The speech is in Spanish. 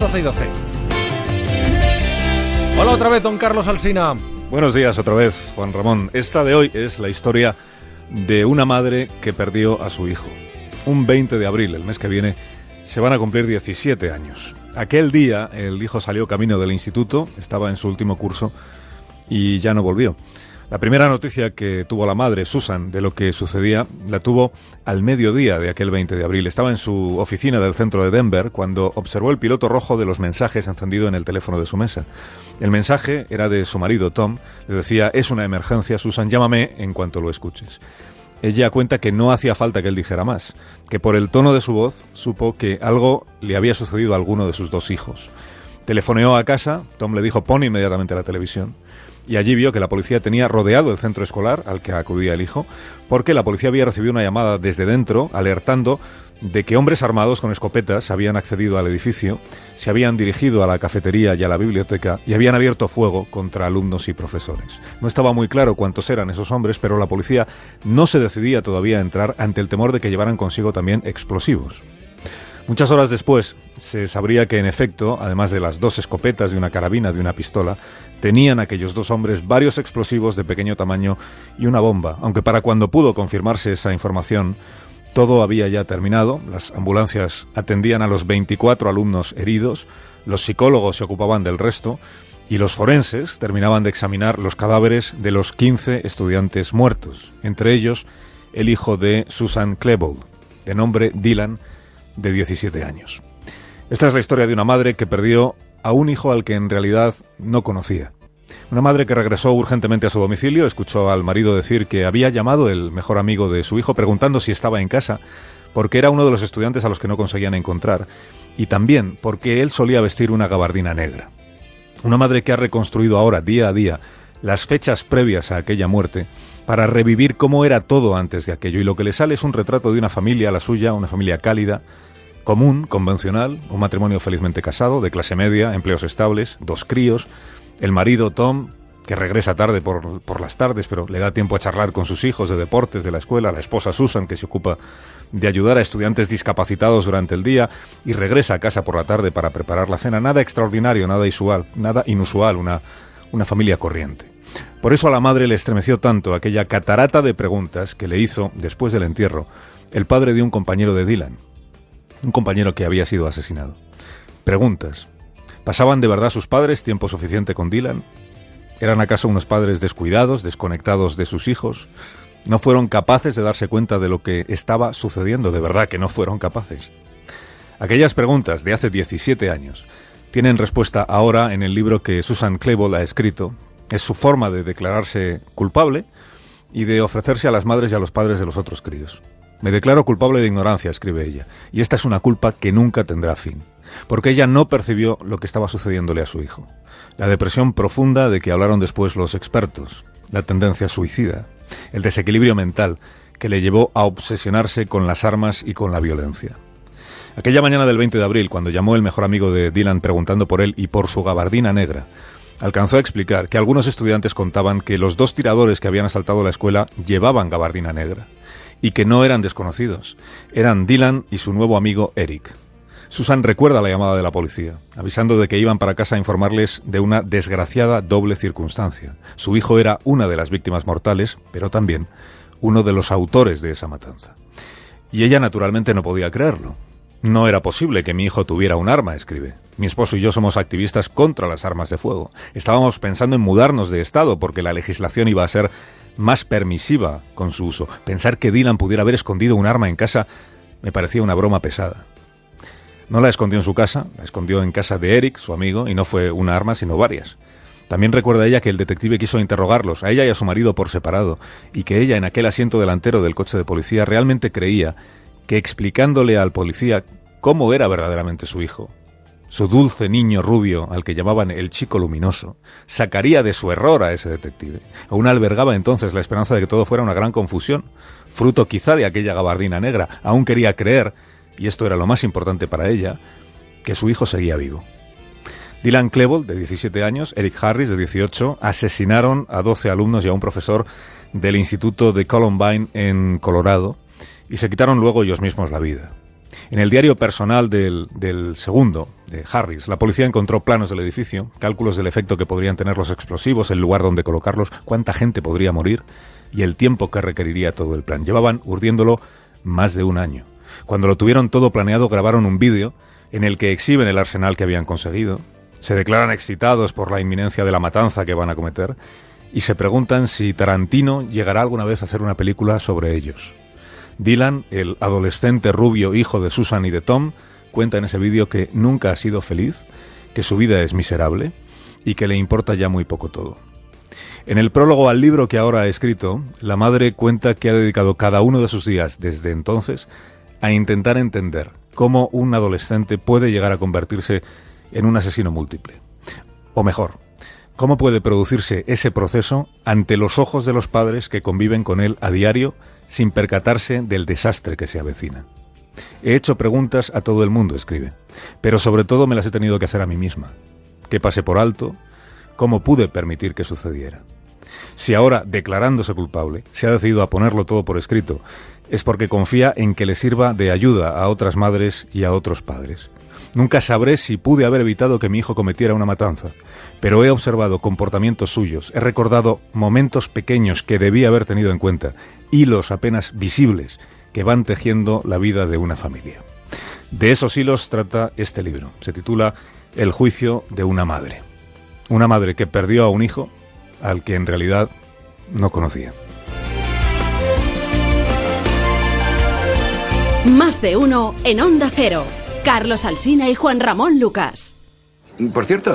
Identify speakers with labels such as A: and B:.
A: 12 y 12. Hola otra vez, don Carlos Alsina.
B: Buenos días otra vez, Juan Ramón. Esta de hoy es la historia de una madre que perdió a su hijo. Un 20 de abril, el mes que viene, se van a cumplir 17 años. Aquel día el hijo salió camino del instituto, estaba en su último curso y ya no volvió. La primera noticia que tuvo la madre, Susan, de lo que sucedía, la tuvo al mediodía de aquel 20 de abril. Estaba en su oficina del centro de Denver cuando observó el piloto rojo de los mensajes encendido en el teléfono de su mesa. El mensaje era de su marido, Tom. Le decía, es una emergencia, Susan, llámame en cuanto lo escuches. Ella cuenta que no hacía falta que él dijera más, que por el tono de su voz supo que algo le había sucedido a alguno de sus dos hijos. Telefoneó a casa, Tom le dijo pon inmediatamente la televisión y allí vio que la policía tenía rodeado el centro escolar al que acudía el hijo, porque la policía había recibido una llamada desde dentro alertando de que hombres armados con escopetas habían accedido al edificio, se habían dirigido a la cafetería y a la biblioteca y habían abierto fuego contra alumnos y profesores. No estaba muy claro cuántos eran esos hombres, pero la policía no se decidía todavía a entrar ante el temor de que llevaran consigo también explosivos. Muchas horas después se sabría que en efecto, además de las dos escopetas, de una carabina, de una pistola, tenían aquellos dos hombres varios explosivos de pequeño tamaño y una bomba, aunque para cuando pudo confirmarse esa información, todo había ya terminado, las ambulancias atendían a los 24 alumnos heridos, los psicólogos se ocupaban del resto y los forenses terminaban de examinar los cadáveres de los 15 estudiantes muertos, entre ellos el hijo de Susan Klebold, de nombre Dylan, de 17 años. Esta es la historia de una madre que perdió a un hijo al que en realidad no conocía. Una madre que regresó urgentemente a su domicilio, escuchó al marido decir que había llamado el mejor amigo de su hijo preguntando si estaba en casa, porque era uno de los estudiantes a los que no conseguían encontrar, y también porque él solía vestir una gabardina negra. Una madre que ha reconstruido ahora, día a día, las fechas previas a aquella muerte, para revivir cómo era todo antes de aquello, y lo que le sale es un retrato de una familia, la suya, una familia cálida, común, convencional, un matrimonio felizmente casado, de clase media, empleos estables, dos críos, el marido Tom, que regresa tarde por, las tardes, pero le da tiempo a charlar con sus hijos de deportes, de la escuela, la esposa Susan, que se ocupa de ayudar a estudiantes discapacitados durante el día y regresa a casa por la tarde para preparar la cena. Nada extraordinario, nada inusual, nada inusual, una, una familia corriente. Por eso a la madre le estremeció tanto aquella catarata de preguntas que le hizo, después del entierro, el padre de un compañero de Dylan, un compañero que había sido asesinado. Preguntas. ¿Pasaban de verdad sus padres tiempo suficiente con Dylan? ¿Eran acaso unos padres descuidados, desconectados de sus hijos? ¿No fueron capaces de darse cuenta de lo que estaba sucediendo? De verdad que no fueron capaces. Aquellas preguntas de hace 17 años tienen respuesta ahora en el libro que Susan Klebold ha escrito. Es su forma de declararse culpable y de ofrecerse a las madres y a los padres de los otros críos. Me declaro culpable de ignorancia, escribe ella, y esta es una culpa que nunca tendrá fin, porque ella no percibió lo que estaba sucediéndole a su hijo. La depresión profunda de que hablaron después los expertos, la tendencia suicida, el desequilibrio mental que le llevó a obsesionarse con las armas y con la violencia. Aquella mañana del 20 de abril, cuando llamó el mejor amigo de Dylan preguntando por él y por su gabardina negra, alcanzó a explicar que algunos estudiantes contaban que los dos tiradores que habían asaltado la escuela llevaban gabardina negra y que no eran desconocidos. Eran Dylan y su nuevo amigo Eric. Susan recuerda la llamada de la policía, avisando de que iban para casa a informarles de una desgraciada doble circunstancia. Su hijo era una de las víctimas mortales, pero también uno de los autores de esa matanza. Y ella naturalmente no podía creerlo. No era posible que mi hijo tuviera un arma, escribe. Mi esposo y yo somos activistas contra las armas de fuego. Estábamos pensando en mudarnos de estado porque la legislación iba a ser más permisiva con su uso. Pensar que Dylan pudiera haber escondido un arma en casa me parecía una broma pesada. No la escondió en su casa, la escondió en casa de Eric, su amigo, y no fue una arma, sino varias. También recuerda ella que el detective quiso interrogarlos, a ella y a su marido por separado, y que ella en aquel asiento delantero del coche de policía realmente creía que explicándole al policía cómo era verdaderamente su hijo, su dulce niño rubio, al que llamaban el chico luminoso, sacaría de su error a ese detective. Aún albergaba entonces la esperanza de que todo fuera una gran confusión, fruto quizá de aquella gabardina negra. Aún quería creer, y esto era lo más importante para ella, que su hijo seguía vivo. Dylan Klebold, de 17 años, Eric Harris, de 18, asesinaron a 12 alumnos y a un profesor del Instituto de Columbine en Colorado y se quitaron luego ellos mismos la vida. En el diario personal del, del, segundo, de Harris, la policía encontró planos del edificio, cálculos del efecto que podrían tener los explosivos, el lugar donde colocarlos, cuánta gente podría morir y el tiempo que requeriría todo el plan. Llevaban urdiéndolo más de un año. Cuando lo tuvieron todo planeado, grabaron un vídeo en el que exhiben el arsenal que habían conseguido, se declaran excitados por la inminencia de la matanza que van a cometer y se preguntan si Tarantino llegará alguna vez a hacer una película sobre ellos. Dylan, el adolescente rubio hijo de Susan y de Tom, cuenta en ese vídeo que nunca ha sido feliz, que su vida es miserable y que le importa ya muy poco todo. En el prólogo al libro que ahora ha escrito, la madre cuenta que ha dedicado cada uno de sus días desde entonces a intentar entender cómo un adolescente puede llegar a convertirse en un asesino múltiple. O mejor, cómo puede producirse ese proceso ante los ojos de los padres que conviven con él a diario sin percatarse del desastre que se avecina. He hecho preguntas a todo el mundo, escribe, pero sobre todo me las he tenido que hacer a mí misma. ¿Qué pasé por alto? ¿Cómo pude permitir que sucediera? Si ahora, declarándose culpable, se ha decidido a ponerlo todo por escrito, es porque confía en que le sirva de ayuda a otras madres y a otros padres. Nunca sabré si pude haber evitado que mi hijo cometiera una matanza, pero he observado comportamientos suyos, he recordado momentos pequeños que debía haber tenido en cuenta, hilos apenas visibles que van tejiendo la vida de una familia. De esos hilos trata este libro. Se titula El juicio de una madre. Una madre que perdió a un hijo al que en realidad no conocía.
C: Más de uno en Onda Cero. Carlos Alsina y Juan Ramón Lucas.
D: Por cierto,